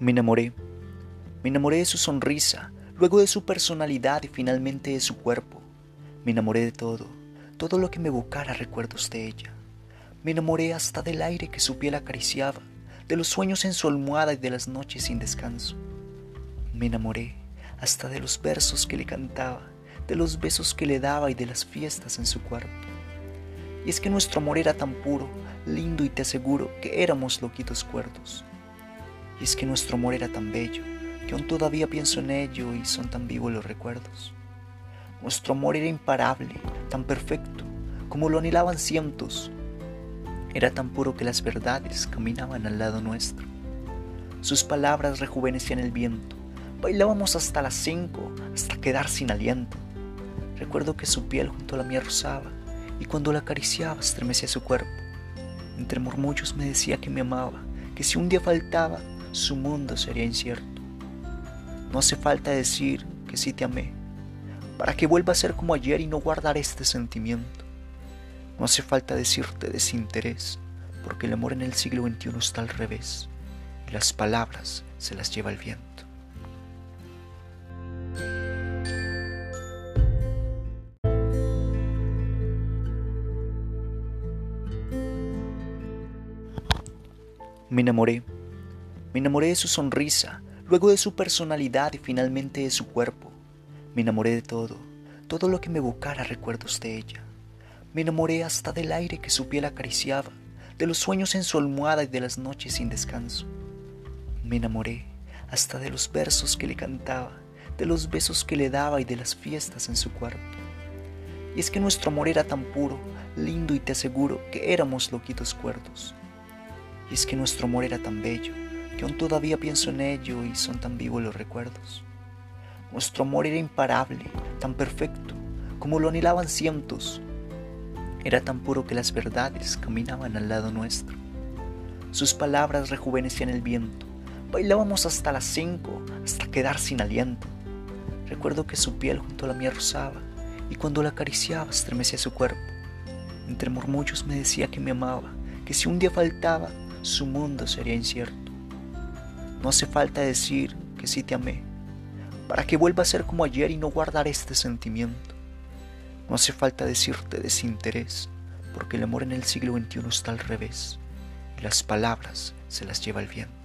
Me enamoré. Me enamoré de su sonrisa, luego de su personalidad y finalmente de su cuerpo. Me enamoré de todo, todo lo que me evocara recuerdos de ella. Me enamoré hasta del aire que su piel acariciaba, de los sueños en su almohada y de las noches sin descanso. Me enamoré hasta de los versos que le cantaba, de los besos que le daba y de las fiestas en su cuarto. Y es que nuestro amor era tan puro, lindo y te aseguro que éramos loquitos cuerdos. Y es que nuestro amor era tan bello, que aún todavía pienso en ello y son tan vivos los recuerdos. Nuestro amor era imparable, tan perfecto, como lo anhelaban cientos. Era tan puro que las verdades caminaban al lado nuestro. Sus palabras rejuvenecían el viento. Bailábamos hasta las cinco, hasta quedar sin aliento. Recuerdo que su piel junto a la mía rozaba, y cuando la acariciaba estremecía su cuerpo. Entre murmullos me decía que me amaba, que si un día faltaba, su mundo sería incierto. No hace falta decir que sí te amé, para que vuelva a ser como ayer y no guardar este sentimiento. No hace falta decirte desinterés, porque el amor en el siglo XXI está al revés, y las palabras se las lleva el viento. Me enamoré. Me enamoré de su sonrisa, luego de su personalidad y finalmente de su cuerpo. Me enamoré de todo, todo lo que me evocara recuerdos de ella. Me enamoré hasta del aire que su piel acariciaba, de los sueños en su almohada y de las noches sin descanso. Me enamoré hasta de los versos que le cantaba, de los besos que le daba y de las fiestas en su cuarto. Y es que nuestro amor era tan puro, lindo y te aseguro que éramos loquitos cuerdos. Y es que nuestro amor era tan bello, que aún todavía pienso en ello y son tan vivos los recuerdos. Nuestro amor era imparable, tan perfecto, como lo anhelaban cientos. Era tan puro que las verdades caminaban al lado nuestro. Sus palabras rejuvenecían el viento. Bailábamos hasta las cinco, hasta quedar sin aliento. Recuerdo que su piel junto a la mía rozaba, y cuando la acariciaba estremecía su cuerpo. Entre murmullos me decía que me amaba, que si un día faltaba, su mundo sería incierto. No hace falta decir que sí te amé, para que vuelva a ser como ayer y no guardar este sentimiento. No hace falta decirte desinterés, porque el amor en el siglo XXI está al revés, y las palabras se las lleva el viento.